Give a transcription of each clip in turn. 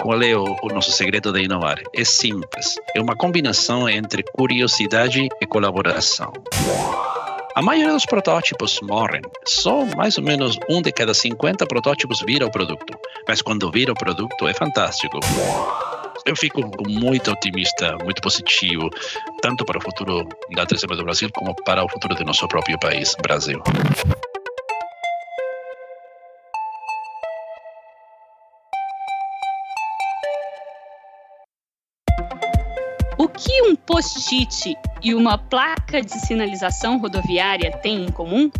Qual é o, o nosso segredo de inovar? É simples. É uma combinação entre curiosidade e colaboração. A maioria dos protótipos morrem. Só mais ou menos um de cada 50 protótipos vira o produto. Mas quando vira o produto é fantástico. Eu fico muito otimista, muito positivo, tanto para o futuro da 3 do Brasil como para o futuro do nosso próprio país, Brasil. Post-it e uma placa de sinalização rodoviária têm em comum?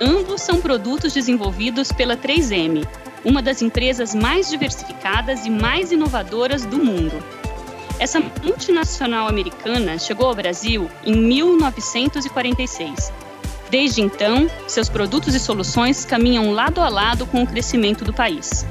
Ambos são produtos desenvolvidos pela 3M, uma das empresas mais diversificadas e mais inovadoras do mundo. Essa multinacional americana chegou ao Brasil em 1946. Desde então, seus produtos e soluções caminham lado a lado com o crescimento do país.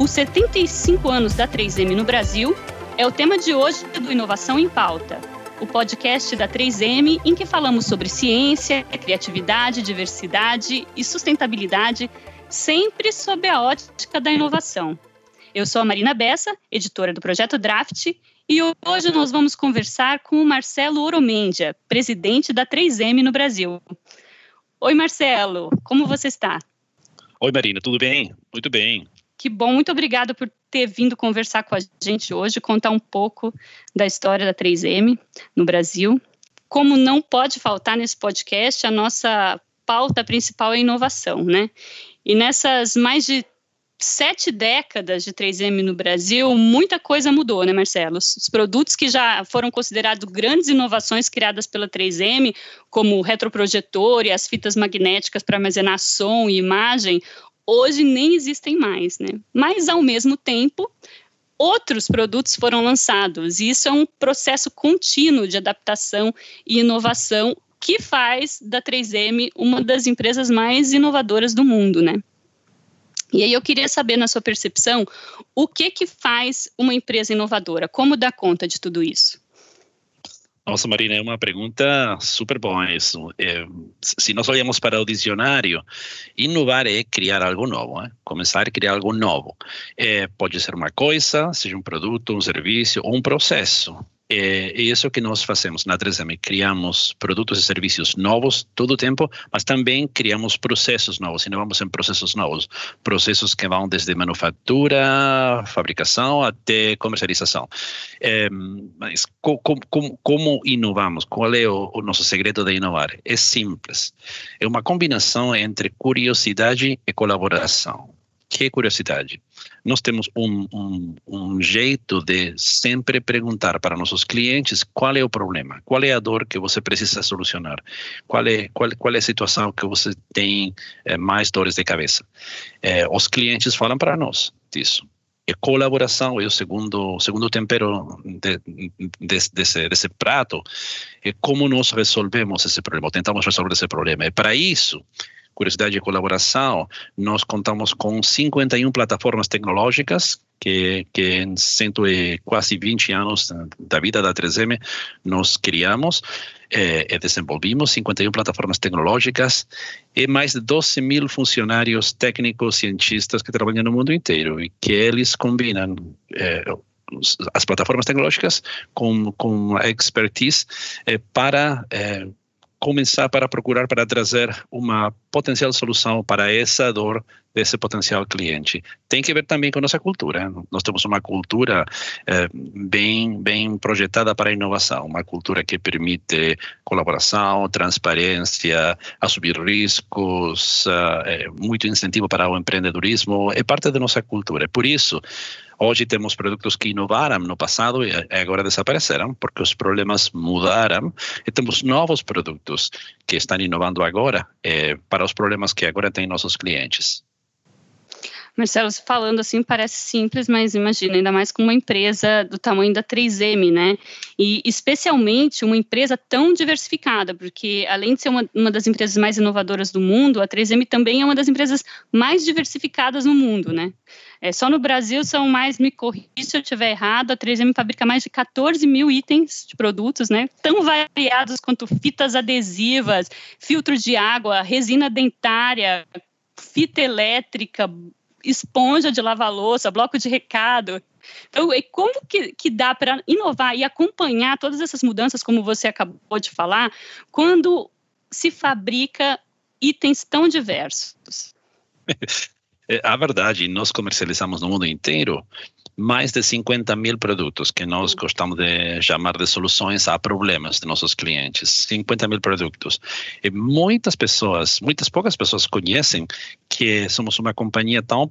Os 75 anos da 3M no Brasil é o tema de hoje do Inovação em Pauta, o podcast da 3M em que falamos sobre ciência, criatividade, diversidade e sustentabilidade, sempre sob a ótica da inovação. Eu sou a Marina Bessa, editora do projeto Draft, e hoje nós vamos conversar com o Marcelo Oromendia, presidente da 3M no Brasil. Oi, Marcelo, como você está? Oi, Marina, tudo bem? Muito bem. Que bom, muito obrigada por ter vindo conversar com a gente hoje, contar um pouco da história da 3M no Brasil. Como não pode faltar nesse podcast, a nossa pauta principal é inovação, né? E nessas mais de sete décadas de 3M no Brasil, muita coisa mudou, né, Marcelo? Os produtos que já foram considerados grandes inovações criadas pela 3M, como o retroprojetor e as fitas magnéticas para armazenar som e imagem, hoje nem existem mais, né? Mas ao mesmo tempo, outros produtos foram lançados, e isso é um processo contínuo de adaptação e inovação que faz da 3M uma das empresas mais inovadoras do mundo, né? E aí eu queria saber, na sua percepção, o que que faz uma empresa inovadora? Como dá conta de tudo isso? Nossa, Marina, é uma pergunta super boa isso. É, se nós olhamos para o dicionário, inovar é criar algo novo, é? começar a criar algo novo. É, pode ser uma coisa, seja um produto, um serviço ou um processo. É, é isso que nós fazemos na 3M. Criamos produtos e serviços novos todo o tempo, mas também criamos processos novos, inovamos em processos novos. Processos que vão desde manufatura, fabricação até comercialização. É, mas como, como, como, inovamos? Qual é o, o nosso segredo de inovar? É simples. É uma combinação entre curiosidade e colaboração que curiosidade. Nós temos um, um, um, jeito de sempre perguntar para nossos clientes qual é o problema, qual é a dor que você precisa solucionar, qual é, qual, qual é a situação que você tem é, mais dores de cabeça. É, os clientes falam para nós disso. E colaboração é o segundo, segundo tempero de, de, desse, desse prato. É como nós resolvemos esse problema, tentamos resolver esse problema. E para isso, curiosidade e colaboração, nós contamos com 51 plataformas tecnológicas que, que em cento e quase 20 anos da vida da 3M nós criamos eh, e desenvolvimos 51 plataformas tecnológicas e mais de 12 mil funcionários técnicos, cientistas que trabalham no mundo inteiro e que eles combinam eh, as plataformas tecnológicas com, com a expertise eh, para começar para procurar para trazer uma potencial solução para essa dor desse potencial cliente. Tem que ver também com nossa cultura. Nós temos uma cultura eh, bem bem projetada para a inovação, uma cultura que permite colaboração, transparência, assumir riscos, uh, muito incentivo para o empreendedorismo. É parte da nossa cultura. Por isso Hoje temos produtos que inovaram no passado e agora desapareceram porque os problemas mudaram e temos novos produtos que estão inovando agora eh, para os problemas que agora têm nossos clientes. Marcelo, falando assim parece simples, mas imagina, ainda mais com uma empresa do tamanho da 3M, né? E especialmente uma empresa tão diversificada, porque além de ser uma, uma das empresas mais inovadoras do mundo, a 3M também é uma das empresas mais diversificadas no mundo, né? É, só no Brasil são mais, me corrija se eu estiver errado, a 3M fabrica mais de 14 mil itens de produtos, né? Tão variados quanto fitas adesivas, filtros de água, resina dentária, fita elétrica, esponja de lavar louça, bloco de recado. Então, como que, que dá para inovar e acompanhar todas essas mudanças, como você acabou de falar, quando se fabrica itens tão diversos? É, a verdade, nós comercializamos no mundo inteiro mais de 50 mil produtos que nós gostamos de chamar de soluções a problemas de nossos clientes. 50 mil produtos. E muitas pessoas, muitas poucas pessoas conhecem que somos uma companhia tão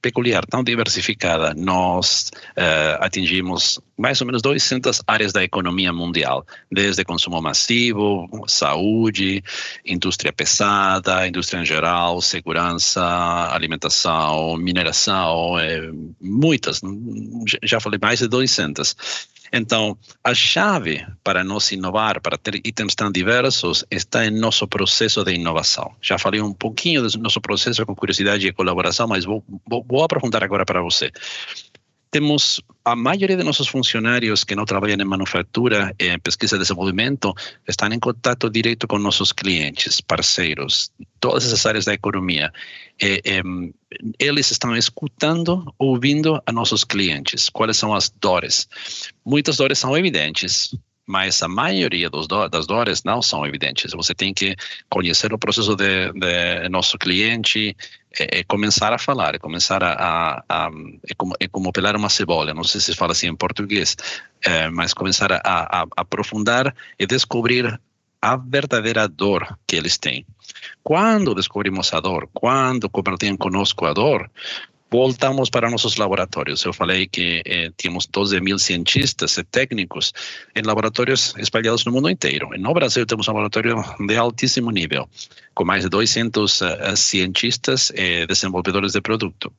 peculiar, tão diversificada. Nós uh, atingimos mais ou menos 200 áreas da economia mundial, desde consumo massivo, saúde, indústria pesada, indústria em geral, segurança, alimentação, mineração, é, muitas. Já falei mais de 200. Então, a chave para nós inovar, para ter itens tão diversos, está em nosso processo de inovação. Já falei um pouquinho do nosso processo com curiosidade e colaboração, mas vou, vou, vou aprofundar agora para você temos a maioria de nossos funcionários que não trabalham em manufatura, em pesquisa e desenvolvimento, estão em contato direto com nossos clientes, parceiros, todas essas áreas da economia. Eles estão escutando, ouvindo a nossos clientes, quais são as dores. Muitas dores são evidentes, mas a maioria dos do, das dores não são evidentes. Você tem que conhecer o processo de, de nosso cliente, é, é começar a falar, é começar a, a, a é, como, é como pelar uma cebola, não sei se fala assim em português, é, mas começar a, a, a aprofundar e descobrir a verdadeira dor que eles têm. Quando descobrimos a dor, quando compartilham conosco a dor, voltamos para nossos laboratórios. Eu falei que eh, tínhamos 12 mil cientistas e técnicos em laboratórios espalhados no mundo inteiro. No Brasil temos um laboratório de altíssimo nível, com mais de 200 uh, eh, cientistas e desenvolvedores de produto.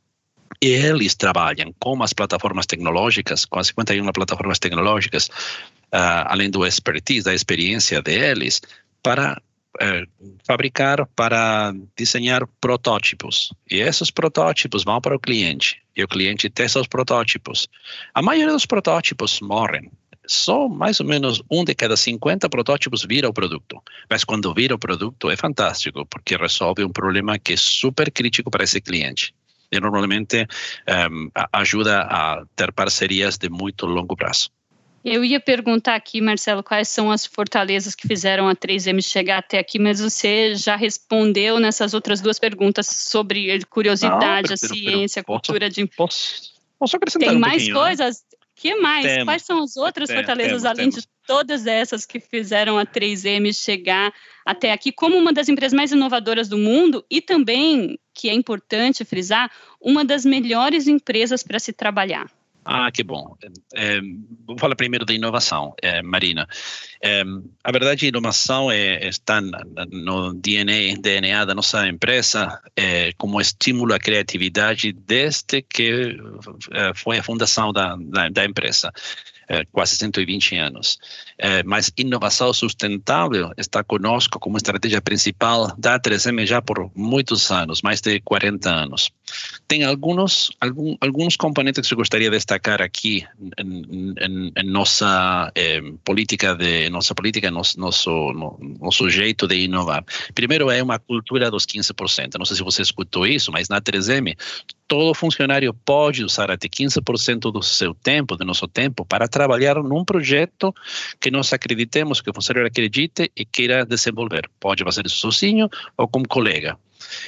E eles trabalham com as plataformas tecnológicas, com as 51 plataformas tecnológicas, uh, além do expertise, da experiência deles, para é, fabricar para desenhar protótipos. E esses protótipos vão para o cliente. E o cliente testa os protótipos. A maioria dos protótipos morrem. Só mais ou menos um de cada 50 protótipos vira o produto. Mas quando vira o produto é fantástico, porque resolve um problema que é super crítico para esse cliente. E normalmente um, ajuda a ter parcerias de muito longo prazo. Eu ia perguntar aqui, Marcelo, quais são as fortalezas que fizeram a 3M chegar até aqui, mas você já respondeu nessas outras duas perguntas sobre curiosidade, Não, a ciência, a cultura de. Posso, posso acrescentar Tem um mais né? coisas? Né? que mais? Temos. Quais são as outras Tem, fortalezas, temos, além temos. de todas essas que fizeram a 3M chegar até aqui como uma das empresas mais inovadoras do mundo e também, que é importante frisar, uma das melhores empresas para se trabalhar? Ah, que bom. É, vou falar primeiro da inovação, é, Marina. É, a verdade, a inovação é, está no DNA, DNA da nossa empresa como estímulo à criatividade desde que foi a fundação da, da, da empresa. É, quase 120 anos. É, mas inovação sustentável está conosco como estratégia principal da 3M já por muitos anos, mais de 40 anos. Tem alguns, algum, alguns componentes que eu gostaria de destacar aqui em, em, em nossa eh, política, de, nossa política nosso, nosso, nosso jeito de inovar. Primeiro é uma cultura dos 15%. Não sei se você escutou isso, mas na 3M todo funcionário pode usar até 15% do seu tempo, do nosso tempo, para trabalhar num projeto que nós acreditemos, que o funcionário acredite e queira desenvolver. Pode fazer isso sozinho ou com colega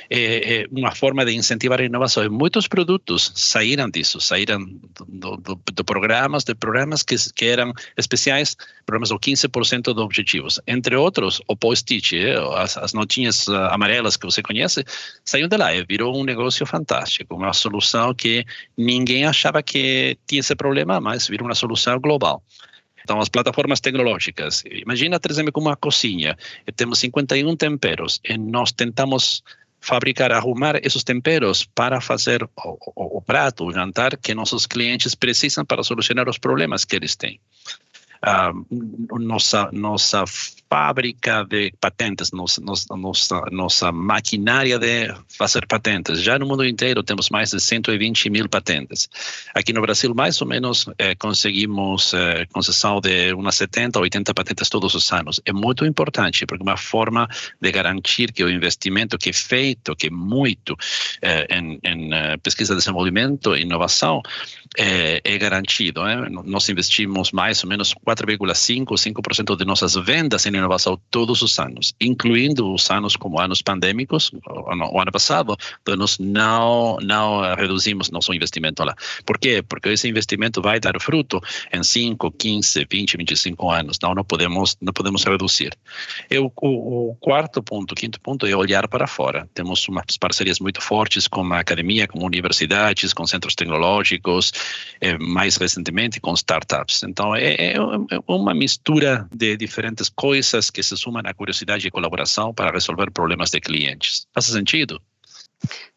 é, é uma forma de incentivar a inovação. E muitos produtos saíram disso, saíram do, do, do programas, de programas que, que eram especiais, programas do 15% de objetivos. Entre outros, o post-it, eh, as, as notinhas uh, amarelas que você conhece, saiu de lá e virou um negócio fantástico, uma solução que ninguém achava que tinha esse problema, mas virou uma solução global. Então, as plataformas tecnológicas. Imagina, por exemplo, uma cozinha. Temos 51 temperos e nós tentamos fabricar, arrumar esses temperos para fazer o, o, o, prato, o jantar que nossos clientes precisam para solucionar os problemas que eles têm. Uh, nossa, nossa fábrica de patentes, nossa, nossa, nossa maquinária de fazer patentes. Já no mundo inteiro temos mais de 120 mil patentes. Aqui no Brasil, mais ou menos, eh, conseguimos eh, concessão de umas 70, 80 patentes todos os anos. É muito importante, porque é uma forma de garantir que o investimento que é feito, que é muito eh, em, em eh, pesquisa, desenvolvimento e inovação, é, é garantido. Nós investimos mais ou menos 4,5% 5% de nossas vendas em inovação todos os anos, incluindo os anos como anos pandêmicos, o ano passado, então nós não, não reduzimos nosso investimento lá. Por quê? Porque esse investimento vai dar fruto em 5, 15, 20, 25 anos, então não podemos, não podemos reduzir. O, o, quarto ponto, quinto ponto é olhar para fora. Temos umas parcerias muito fortes com a academia, com universidades, com centros tecnológicos, eh, mais recentemente com startups. Então, é, é, é uma mistura de diferentes coisas que se sumam à curiosidade e colaboração para resolver problemas de clientes. Faz sentido?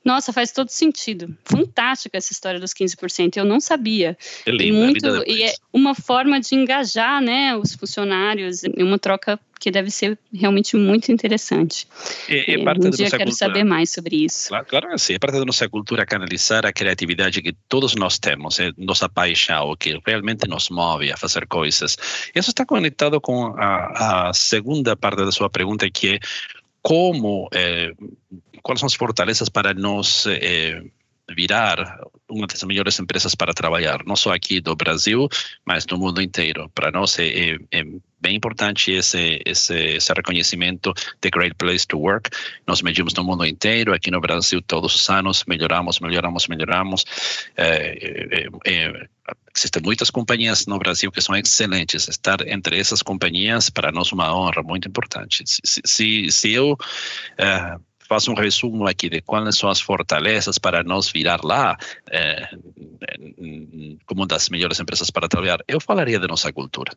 Nossa, faz todo sentido. Fantástica essa história dos 15%. Eu não sabia. É lindo, muito, e é uma forma de engajar né, os funcionários uma troca que deve ser realmente muito interessante. É, é parte um dia quero cultura. saber mais sobre isso. Claro, claro que sim. É parte da nossa cultura canalizar a criatividade que todos nós temos, é nossa paixão, o que realmente nos move a fazer coisas. Isso está conectado com a, a segunda parte da sua pergunta, que é como, eh, quais são as fortalezas para nós eh, virar uma das melhores empresas para trabalhar, não só aqui do Brasil, mas no mundo inteiro. Para nós é, é, é bem importante esse, esse, esse reconhecimento de Great Place to Work. Nós medimos no mundo inteiro, aqui no Brasil todos os anos melhoramos, melhoramos, melhoramos. É, é, é existem muitas companhias no Brasil que são excelentes. Estar entre essas companhias, para nós, é uma honra muito importante. Se, se, se eu faço um resumo aqui de quais são as fortalezas para nós virar lá é, como uma das melhores empresas para trabalhar. Eu falaria de nossa cultura.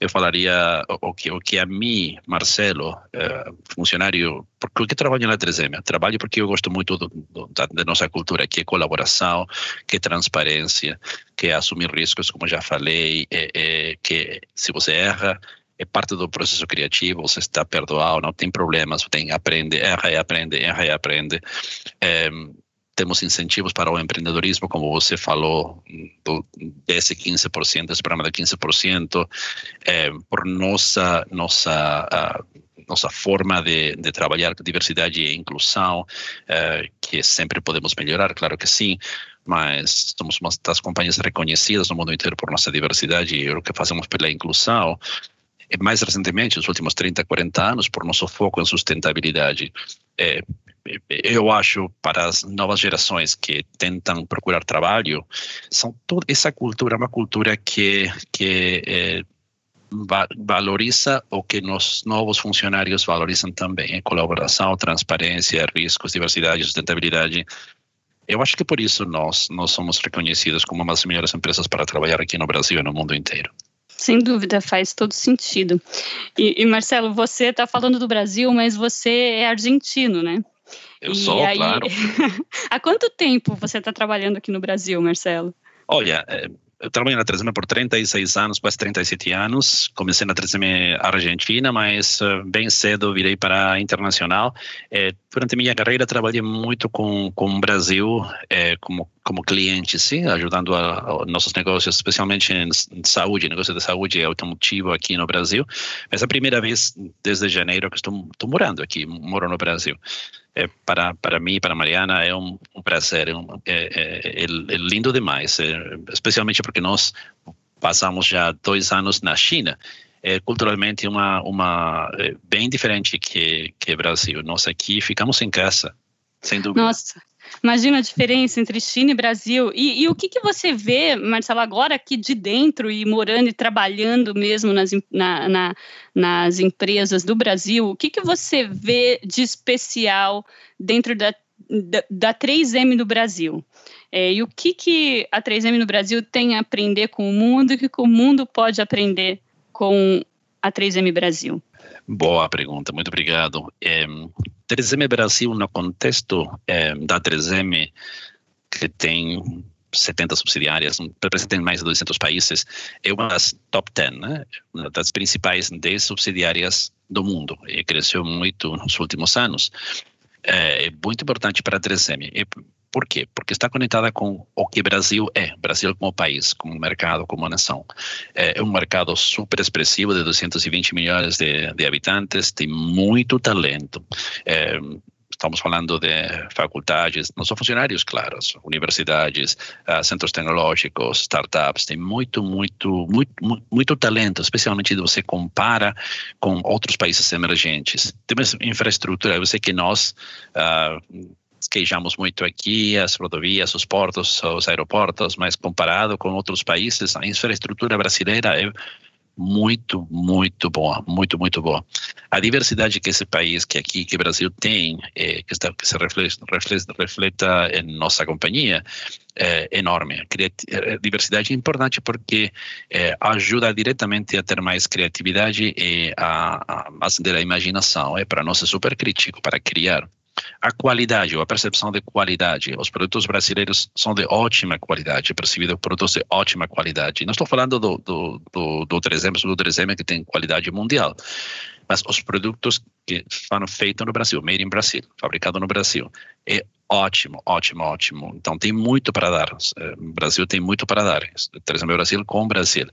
Eu falaria o que, o que a mim, Marcelo, é, funcionário, porque eu trabalho na 3M? Trabalho porque eu gosto muito do, do, da, da nossa cultura, que é colaboração, que é transparência, que é assumir riscos, como já falei, é, que se você erra, é parte do processo criativo, você está perdoado, não tem problemas, tem aprende, erra e aprende, erra e aprende. É, temos incentivos para o empreendedorismo, como você falou, do 10 e 15%, esse programa de 15%, é, por nossa, nossa, nossa forma de, de trabalhar diversidade e inclusão, é, que sempre podemos melhorar, claro que sim, mas somos uma das companhias reconhecidas no mundo inteiro por nossa diversidade e o que fazemos pela inclusão mais recentemente, nos últimos 30, 40 anos, por nosso foco em sustentabilidade. É, eu acho para as novas gerações que tentam procurar trabalho, são toda essa cultura, uma cultura que que é, valoriza o que os novos funcionários valorizam também, é colaboração, transparência, riscos, diversidade, sustentabilidade. Eu acho que por isso nós nós somos reconhecidos como uma das melhores empresas para trabalhar aqui no Brasil e no mundo inteiro. Sem dúvida, faz todo sentido. E, e Marcelo, você está falando do Brasil, mas você é argentino, né? Eu e sou, aí, claro. há quanto tempo você está trabalhando aqui no Brasil, Marcelo? Olha, eu trabalho na 3M por 36 anos, quase 37 anos. Comecei na 3M Argentina, mas uh, bem cedo virei para a internacional. É, durante minha carreira trabalhei muito com, com o Brasil é, como, como cliente, sim, ajudando a, a nossos negócios, especialmente em, em, saúde, negócio de saúde automotivo aqui no Brasil. Mas é a primeira vez desde janeiro que estou, estou morando aqui, moro no Brasil é, para para mim para Mariana é um, um prazer é, um, é, é, lindo demais é, especialmente porque nós passamos já dois anos na China. É culturalmente uma uma bem diferente que que Brasil. Nós aqui ficamos em casa sem dúvida nossa Imagina a diferença entre China e Brasil. E, e, o que, que você vê, Marcelo, agora aqui de dentro e morando e trabalhando mesmo nas, na, na, nas empresas do Brasil, o que, que você vê de especial dentro da, da, da 3M do Brasil? É, e o que, que a 3M no Brasil tem a aprender com o mundo e o que o mundo pode aprender com a 3M Brasil? Boa pergunta, muito obrigado. É, 3M Brasil, no contexto é, da 3M, que tem 70 subsidiárias, representa mais de 200 países, é uma das top 10, né? uma das principais 10 subsidiárias do mundo, e cresceu muito nos últimos anos. É, é muito importante para a 3M. E por quê? Porque está conectada com o que Brasil é, Brasil como país, como mercado, como nação. É, é um mercado super expressivo de 220 milhões de, de habitantes, tem muito talento. É, estamos falando de faculdades, não são funcionários, claro, universidades, uh, centros tecnológicos, startups, tem muito, muito, muito, muito talento, especialmente se você compara com outros países emergentes. Temos infraestrutura, eu sei que nós queixamos muito aqui, as rodovias, os portos, os aeroportos, mas comparado com outros países, a infraestrutura brasileira é muito, muito boa, muito, muito boa. A diversidade que esse país, que aqui, que o Brasil tem, é, que, está, que se reflete, reflete, refleta em nossa companhia, é enorme. A diversidade é importante porque é, ajuda diretamente a ter mais criatividade e a, a acender a imaginação. É para nós é super crítico para criar a qualidade, a percepção de qualidade. Os produtos brasileiros são de ótima qualidade, percebido produtos de ótima qualidade. Não estou falando do, do, do, do 3M, do 3M que tem qualidade mundial, mas os produtos que foram feitos no Brasil, made in Brasil, fabricado no Brasil, é ótimo, ótimo, ótimo. Então tem muito para dar. O Brasil tem muito para dar. 3M Brasil com Brasil.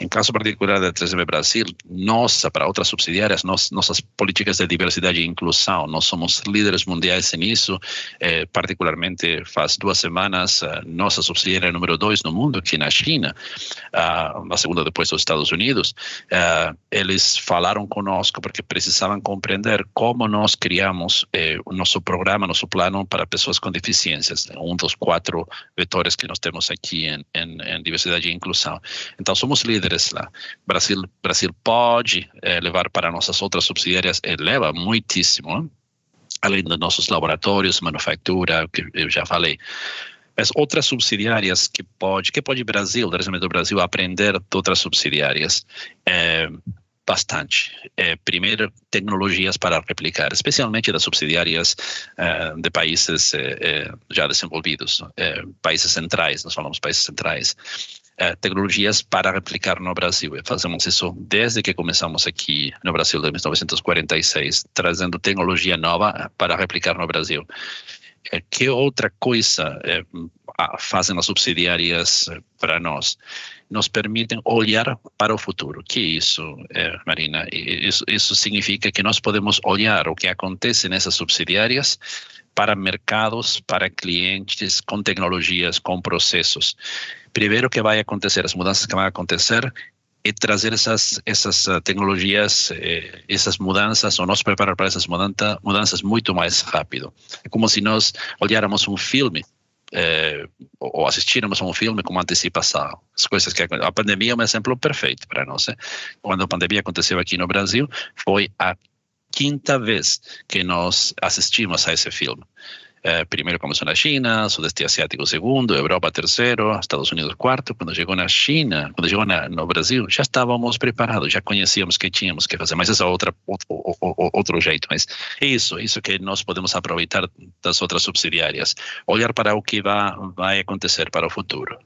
Em caso particular da 3M Brasil, nossa, para outras subsidiárias, nós, nossas políticas de diversidade e inclusão, nós somos líderes mundiais nisso, eh, particularmente faz duas semanas, eh, nossa subsidiária número dois no mundo, aqui na China, uh, a segunda depois dos Estados Unidos, uh, eles falaram conosco porque precisavam compreender como nós criamos eh, o nosso programa, nosso plano para pessoas com deficiências, um dos quatro vetores que nós temos aqui em, em, em diversidade e inclusão. Então, somos líderes líderes lá. Brasil, Brasil pode é, levar para nossas outras subsidiárias, e leva muitíssimo, além dos nossos laboratórios, manufatura, que eu já falei. Mas outras subsidiárias que pode, que pode Brasil, do Brasil, aprender de outras subsidiárias, é, bastante. É, primeiro, tecnologias para replicar, especialmente das subsidiárias é, de países é, já desenvolvidos, países centrais, nós falamos países centrais eh, tecnologias para replicar no Brasil. E fazemos isso desde que começamos aqui no Brasil, em 1946, trazendo tecnologia nova para replicar no Brasil. Eh, que outra coisa eh, fazem as subsidiárias para nós? Nos permitem olhar para o futuro. que isso, Marina? Isso, isso significa que nós podemos olhar o que acontece nessas subsidiárias para mercados, para clientes, com tecnologias, com processos primeiro que vai acontecer, as mudanças que vão acontecer, é trazer essas essas tecnologias, eh, essas mudanças, ou nos preparar para essas mudança, mudanças muito mais rápido. É como se nós olháramos um filme eh, ou assistirmos a um filme com antecipação. As coisas que a pandemia é um exemplo perfeito para nós. Eh? Quando a pandemia aconteceu aqui no Brasil, foi a quinta vez que nós assistimos a esse filme. Eh, primeiro começou na China, Sudeste Asiático segundo, Europa terceiro, Estados Unidos quarto. Quando chegou na China, quando chegou no Brasil, já estávamos preparados, já conhecíamos que tínhamos que fazer. Mas esse é outra, outro, outro jeito. Mas isso, isso que nós podemos aproveitar das outras subsidiárias. Olhar para o que vai, vai acontecer para o futuro.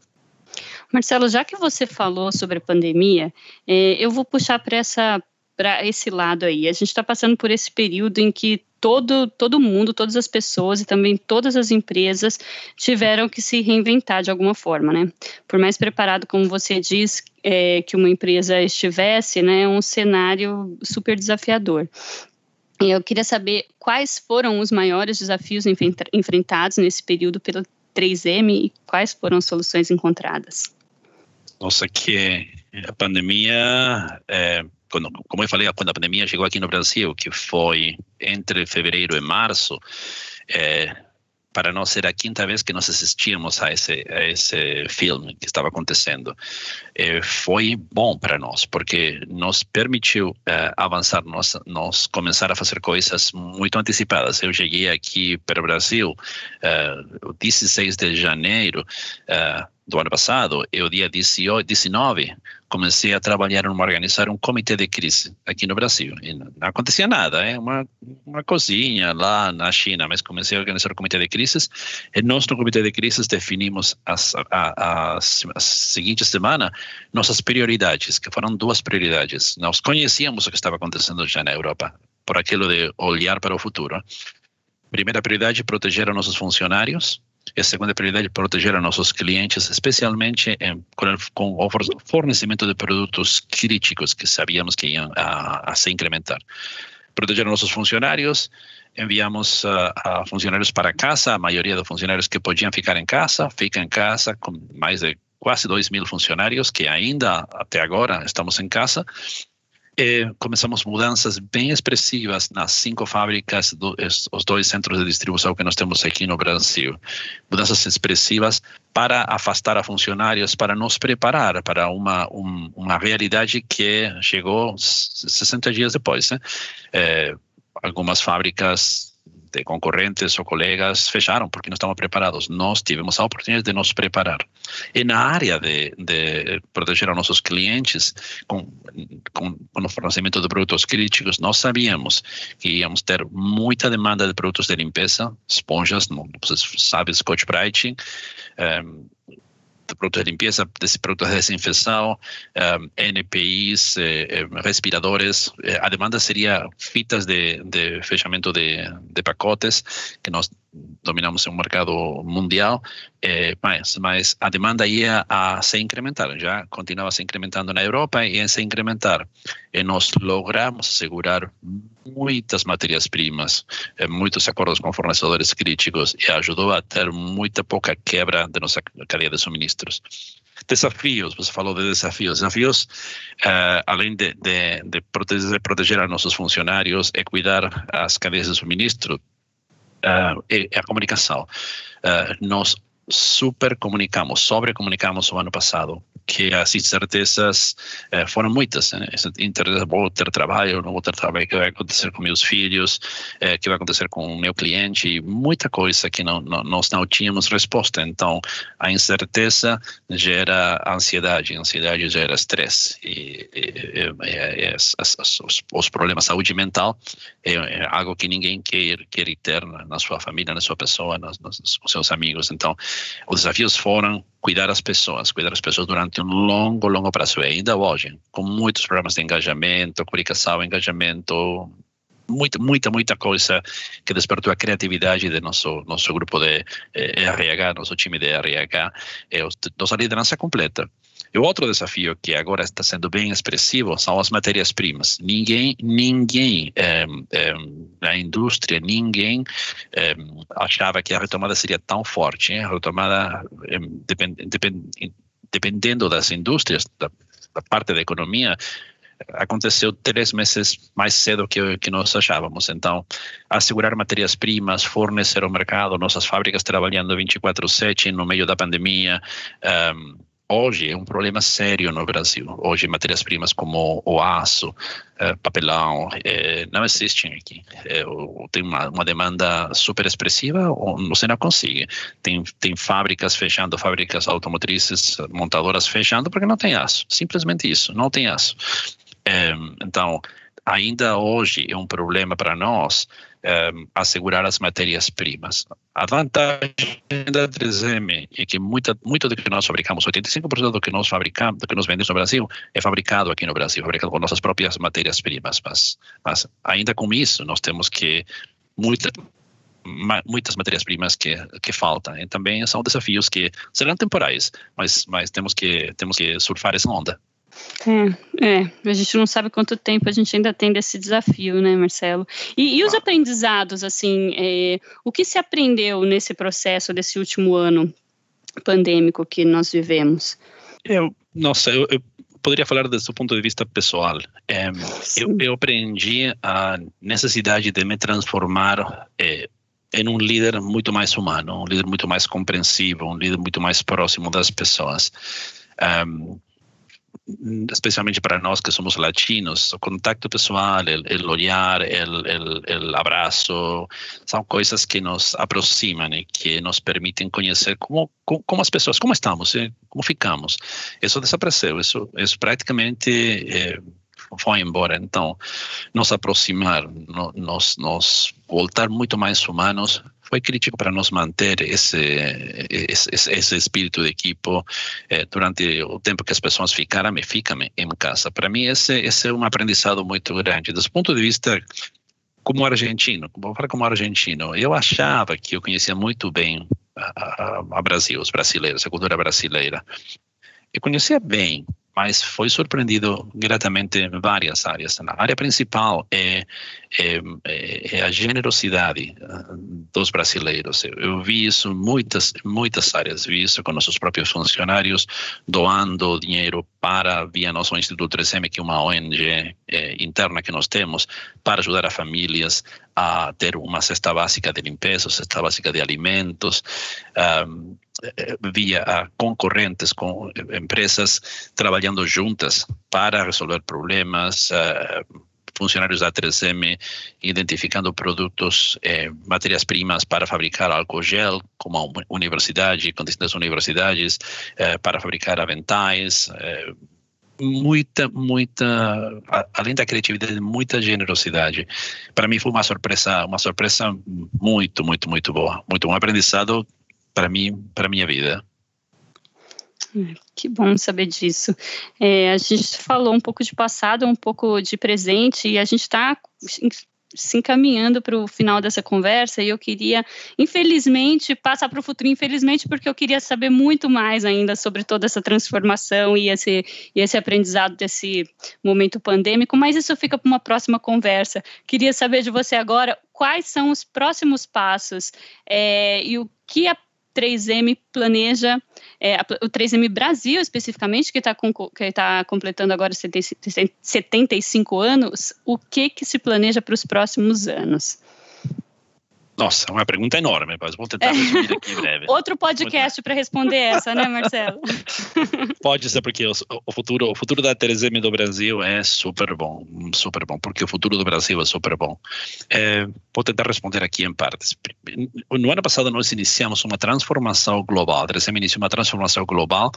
Marcelo, já que você falou sobre a pandemia, eh, eu vou puxar para essa para esse lado aí. A gente está passando por esse período em que todo, todo mundo, todas as pessoas e também todas as empresas tiveram que se reinventar de alguma forma, né? Por mais preparado, como você diz, é, que uma empresa estivesse, né, é um cenário super desafiador. E eu queria saber quais foram os maiores desafios enfrentados nesse período pela 3M e quais foram as soluções encontradas. Nossa, que a pandemia é, quando, como eu falei, quando a pandemia chegou aqui no Brasil, que foi entre fevereiro e março, é, para nós era a quinta vez que nós assistíamos a esse, a esse filme que estava acontecendo. É, foi bom para nós, porque nos permitiu é, avançar, nós, nós começar a fazer coisas muito antecipadas. Eu cheguei aqui para o Brasil o 16 de janeiro, do ano passado, e o dia 18, 19 comecei a trabalhar em organizar um comitê de crise aqui no Brasil. E não acontecia nada, é uma, uma cozinha lá na China, mas comecei a organizar o comitê de crises. E nós, no comitê de crises, definimos as, a, as, as seguintes semanas nossas prioridades, que foram duas prioridades. Nós conhecíamos o que estava acontecendo já na Europa, por aquilo de olhar para o futuro. Primeira prioridade, proteger os nossos funcionários e a segunda prioridade é proteger a nossos clientes, especialmente com, com, o fornecimento de produtos críticos que sabíamos que iam a, a se incrementar. Proteger nossos funcionários, enviamos uh, a funcionários para casa, a maioria dos funcionários que podiam ficar em casa, fica em casa com mais de quase 2 mil funcionários que ainda até agora estamos em casa eh, começamos mudanças bem expressivas nas cinco fábricas, do, os dois centros de distribuição que nós temos aqui no Brasil. Mudanças expressivas para afastar a funcionários, para nos preparar para uma, um, uma realidade que chegou 60 dias depois. Né? Eh, algumas fábricas de concorrentes ou colegas fecharam porque não estavam preparados. Nós tivemos a oportunidade de nos preparar. E na área de, de proteger a nossos clientes com, com, com o fornecimento de produtos críticos, nós sabíamos que íamos ter muita demanda de produtos de limpeza, esponjas, você sabe, Scotch Brite, um, de produtos de limpeza, de produtos de desinfecção, um, NPIs, eh, eh, respiradores. Eh, a demanda seria fitas de, de fechamento de, de pacotes, que nós dominamos um mercado mundial, eh, mas, a demanda ia a se incrementar, já continuava se incrementando na Europa e ia se incrementar. E nós logramos assegurar muitas matérias-primas, eh, muitos acordos com fornecedores críticos e ajudou a ter muita pouca quebra da nossa cadeia de suministros. Desafios, você falou de desafios. Desafios, uh, além de, de, de proteger, proteger a nossos funcionários e cuidar as cadeias de suministro, uh, é, a comunicação. Uh, nós super comunicamos, sobre comunicamos o ano passado que as incertezas eh, foram muitas. Né? Incerteza, vou ter trabalho, não vou ter trabalho, o que vai acontecer com meus filhos, eh, o que vai acontecer com o meu cliente, muita coisa que não, não, nós não tínhamos resposta. Então, a incerteza gera ansiedade, ansiedade gera estresse. E, e, e, e as, as, os, os, problemas de saúde mental é, é, algo que ninguém quer, quer ter na, na sua família, na sua pessoa, nos, nos, com seus amigos. Então, os desafios foram cuidar as pessoas, cuidar as pessoas durante um longo, longo prazo. E ainda hoje, com muitos programas de engajamento, comunicação, engajamento, muita, muita, muita coisa que despertou a criatividade do nosso nosso grupo de eh, RH, nosso time de RH, e nossa liderança completa. E o outro desafio que agora está sendo bem expressivo são as matérias-primas. Ninguém, ninguém é, é, na indústria, ninguém é, achava que a retomada seria tão forte. Hein? A retomada, depend, depend, dependendo das indústrias, da, da parte da economia, aconteceu três meses mais cedo que, que nós achávamos. Então, assegurar matérias-primas, fornecer ao mercado, nossas fábricas trabalhando 24/7 no meio da pandemia, um, hoje é um problema sério no Brasil. Hoje, matérias-primas como o aço, eh, papelão, eh, não existem aqui. Eh, tem uma, uma, demanda super expressiva, você não consegue. Tem, tem fábricas fechando, fábricas automotrizes, montadoras fechando porque não tem aço. Simplesmente isso, não tem aço. então, ainda hoje é um problema para nós um, assegurar as matérias-primas. A vantagem da 3M é que muita, muito do que nós fabricamos, 85% do que nós fabricamos, do que nós vendemos no Brasil, é fabricado aqui no Brasil, fabricado com nossas próprias matérias-primas. Mas, mas ainda com isso, nós temos que muita, muitas matérias-primas que, que faltam. E também são desafios que serão temporais, mas, mas temos, que, temos que surfar essa onda. É, é, a gente não sabe quanto tempo a gente ainda tem desse desafio, né, Marcelo? E, e os aprendizados, assim, é, o que se aprendeu nesse processo desse último ano pandêmico que nós vivemos? Eu, nossa, eu, eu poderia falar desse ponto de vista pessoal. É, eu, eu, aprendi a necessidade de me transformar é, em um líder muito mais humano, um líder muito mais compreensivo, um líder muito mais próximo das pessoas. Um, especialmente para nós que somos latinos, o contato pessoal, o olhar, o abraço, são coisas que nos aproximam e que nos permitem conhecer como, como as pessoas, como estamos, como ficamos. Isso desapareceu, isso, isso praticamente eh, foi embora. Então, nos aproximar, nos, nos voltar muito mais humanos foi crítico para nos manter esse, esse, esse espírito de equipo eh, durante o tempo que as pessoas ficaram e ficam em casa. Para mim, esse, esse é um aprendizado muito grande. Do ponto de vista como argentino, vou falar como argentino, eu achava que eu conhecia muito bem a, a, a Brasil, os brasileiros, a cultura brasileira. Eu conhecia bem, mas foi surpreendido gratamente em várias áreas. A área principal é, é, é, a generosidade ah, dos brasileiros. Eu vi isso em muitas, muitas áreas, vi isso com nossos próprios funcionários doando dinheiro para, via nosso Instituto 3M, que é uma ONG é, interna que nós temos, para ajudar as famílias a ter uma cesta básica de limpeza, cesta básica de alimentos. Um, eh, via concorrentes com empresas trabalhando juntas para resolver problemas, uh, funcionários da 3M identificando produtos, eh, matérias-primas para fabricar álcool gel, como a universidade, com distintas universidades, eh, para fabricar aventais, eh, muita, muita, além da criatividade, muita generosidade. Para mim foi uma surpresa, uma surpresa muito, muito, muito boa, muito um aprendizado para mim, para minha vida. Que bom saber disso. É, a gente falou um pouco de passado, um pouco de presente, e a gente está se encaminhando para o final dessa conversa e eu queria, infelizmente, passar para o futuro, infelizmente, porque eu queria saber muito mais ainda sobre toda essa transformação e esse, e esse aprendizado desse momento pandêmico, mas isso fica para uma próxima conversa. Queria saber de você agora quais são os próximos passos é, e o que a 3M planeja, é, o 3M Brasil especificamente, que está tá completando agora 75 anos, o que, que se planeja para os próximos anos? Nossa, uma pergunta enorme, mas vou tentar resumir aqui em breve. Outro podcast para responder essa, né, Marcelo? Pode ser, porque o, o, futuro, o futuro da 3M do Brasil é super bom, super bom, porque o futuro do Brasil é super bom. É, vou tentar responder aqui em partes. No ano passado, nós iniciamos uma transformação global. A 3M iniciou uma transformação global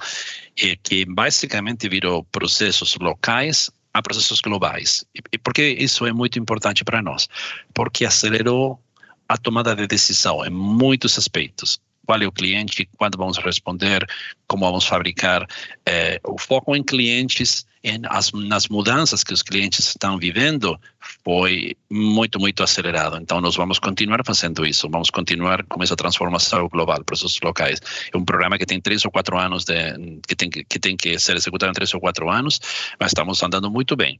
eh, que basicamente virou processos locais a processos globais. E por que isso é muito importante para nós? Porque acelerou a tomada de decisão em muitos aspectos. Qual é o cliente, quando vamos responder, como vamos fabricar. É, o foco em clientes, em as, nas mudanças que os clientes estão vivendo, foi muito, muito acelerado. Então, nós vamos continuar fazendo isso, vamos continuar com essa transformação global, processos locais. É um programa que tem três ou quatro anos, de, que, tem, que tem que ser executado em três ou quatro anos, mas estamos andando muito bem.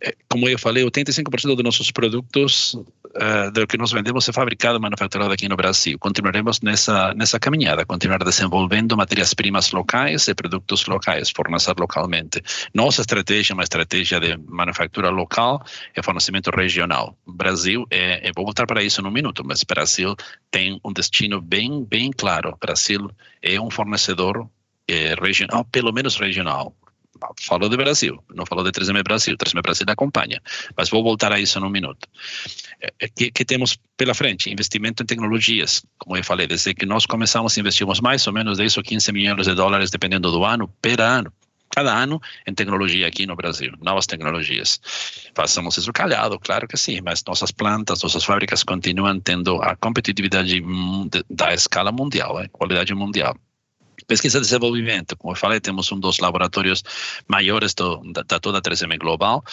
É, como eu falei, 85% dos nossos produtos uh, do que nós vendemos é fabricado e manufaturado aqui no Brasil. Continuaremos nessa nessa caminhada, continuar desenvolvendo matérias-primas locais e produtos locais, fornecer localmente. Nossa estratégia é uma estratégia de manufatura local e fornecimento regional. Brasil, é, eu vou voltar para isso num minuto, mas Brasil tem um destino bem, bem claro. Brasil é um fornecedor é, regional, pelo menos regional falou de Brasil, não falou de 3M Brasil, 3M Brasil acompanha, mas vou voltar a isso num minuto. É, é, que, que temos pela frente? Investimento em tecnologias, como eu falei, desde que nós começamos, investimos mais ou menos 10 ou 15 milhões de dólares, dependendo do ano, per ano, cada ano em tecnologia aqui no Brasil, novas tecnologias. Façamos isso calhado, claro que sim, mas nossas plantas, nossas fábricas continuam tendo a competitividade da escala mundial, a qualidade mundial. Pesquisa e desenvolvimento, como eu falei, temos um dos laboratórios maiores do, da, da, toda a 3M Global.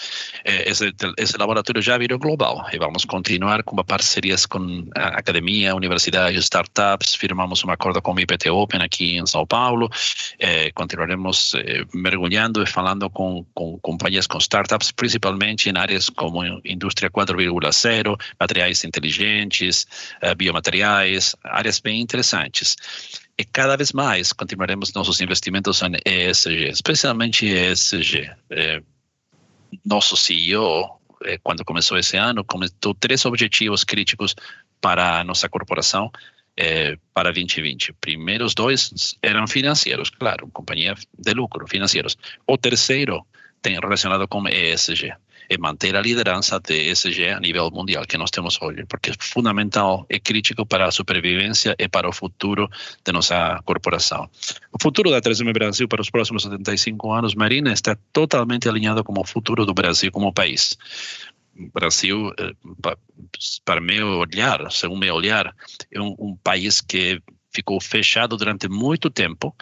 Eh, esse, esse laboratório já virou global e vamos continuar com parcerias com a academia, universidades, startups. Firmamos um acordo com o IPT Open aqui em São Paulo. Eh, continuaremos eh, mergulhando e falando com, com companhias, com startups, principalmente em áreas como indústria 4,0, materiais inteligentes, biomateriais, áreas bem interessantes. E cada vez mais continuaremos nossos investimentos em ESG, especialmente ESG. É, nosso CEO, é, quando começou esse ano, começou três objetivos críticos para a nossa corporação, eh, para 2020. Primeiros dois eram financeiros, claro, companhia de lucro, financeiros. O terceiro tem relacionado com ESG e manter a liderança de ESG a nível mundial que nós temos hoje, porque é fundamental e crítico para a sobrevivência e para o futuro de nossa corporação. O futuro da 3M Brasil para os próximos 75 anos, Marina, está totalmente alinhado com o futuro do Brasil como país. Brasil, eh, para meu olhar, segundo meu olhar, é um, um país que ficou fechado durante muito tempo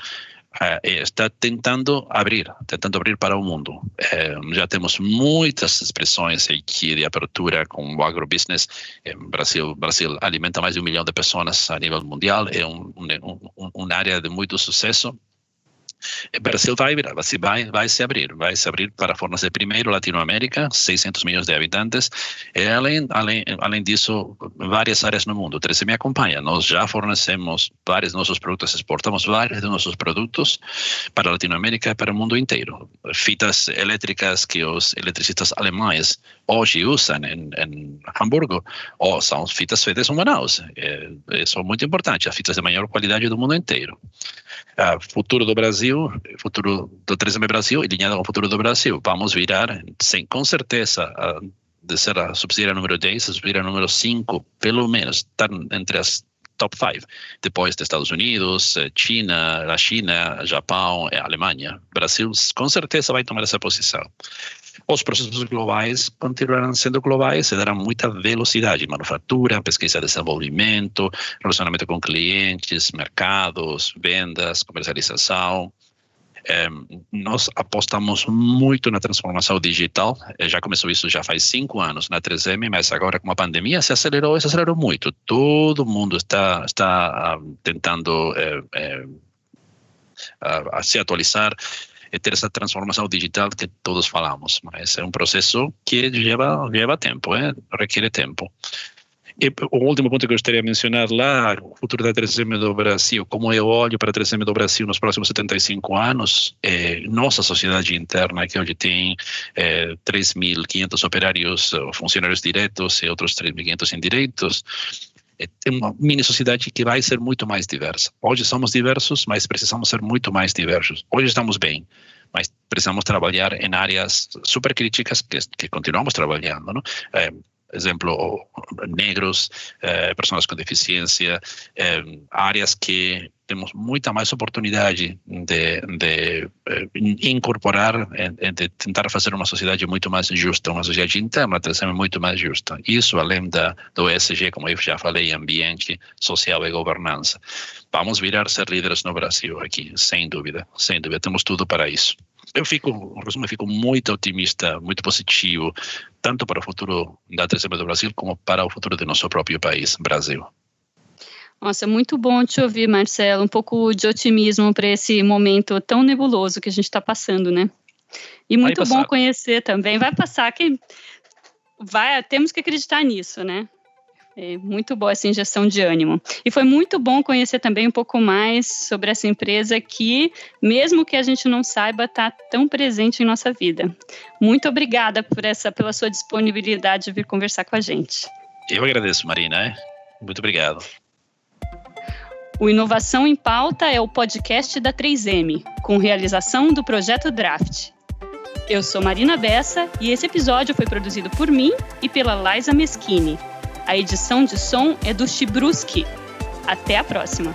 está tentando abrir, tentando abrir para o mundo. Eh, já temos muitas expressões aqui de abertura com o agrobusiness. Eh, Brasil, Brasil alimenta mais de um milhão de pessoas a nível mundial, é um, um, um, uma área de muito sucesso Brasil vai virar, vai, vai se abrir, vai se abrir para fornecer primeiro Latinoamérica, 600 milhões de habitantes, e além, além, além disso, várias áreas no mundo. 13 me acompanha, nós já fornecemos vários nossos produtos, exportamos vários dos nossos produtos para a Latinoamérica e para o mundo inteiro. Fitas elétricas que os eletricistas alemães hoje em, em Hamburgo, ou são fitas feitas em Manaus. É, isso é muito importante, as fitas de maior qualidade do mundo inteiro. O futuro do Brasil, futuro do 3M Brasil, alinhado com o futuro do Brasil. Vamos virar, sem, com certeza, a, de ser a subsidiária número 10, a subsidiária número 5, pelo menos, estar entre as top 5. Depois dos Estados Unidos, eh, China, a China, Japão e a Alemanha. Brasil, com certeza, vai tomar essa posição os processos globais continuarão sendo globais e darão muita velocidade, manufatura, pesquisa e desenvolvimento, relacionamento com clientes, mercados, vendas, comercialização. Nós apostamos muito na transformação digital, eh, já começou isso já faz cinco anos na 3M, mas agora com a pandemia se acelerou, se acelerou muito. Todo mundo está, está uh, tentando uh, uh, se atualizar é ter essa transformação digital que todos falamos, mas é um processo que leva, leva tempo, é? requer tempo. O último ponto que eu gostaria de mencionar lá, o futuro da 3M do Brasil, como eu olho para a 3M do Brasil nos próximos 75 anos, é, nossa sociedade interna, que hoje tem é, 3.500 operários, funcionários diretos e outros 3.500 indiretos, é, uma mini sociedade que vai ser muito mais diversa. Hoje somos diversos, mas precisamos ser muito mais diversos. Hoje estamos bem, mas precisamos trabalhar em áreas super críticas que, que continuamos trabalhando. Não? É, exemplo, negros, eh, com deficiência, eh, áreas que temos muita mais oportunidade de, de eh, incorporar, de tentar fazer uma sociedade muito mais justa, uma sociedade interna também muito mais justa. Isso além da, do ESG, como eu já falei, ambiente, social e governança. Vamos virar ser líderes no Brasil aqui, sem dúvida, sem dúvida. Temos tudo para isso eu fico, em resumo, fico muito otimista, muito positivo, tanto para o futuro da 3M do Brasil, como para o futuro do nosso próprio país, Brasil. Nossa, muito bom te ouvir, Marcelo. Um pouco de otimismo para esse momento tão nebuloso que a gente está passando, né? E muito bom conhecer também. Vai passar, que vai, temos que acreditar nisso, né? É muito boa essa injeção de ânimo. E foi muito bom conhecer também um pouco mais sobre essa empresa que, mesmo que a gente não saiba, está tão presente em nossa vida. Muito obrigada por essa, pela sua disponibilidade de vir conversar com a gente. Eu agradeço, Marina. Muito obrigado. O Inovação em Pauta é o podcast da 3M, com realização do projeto Draft. Eu sou Marina Bessa e esse episódio foi produzido por mim e pela Liza Meschini. A edição de som é do Chibruski. Até a próxima!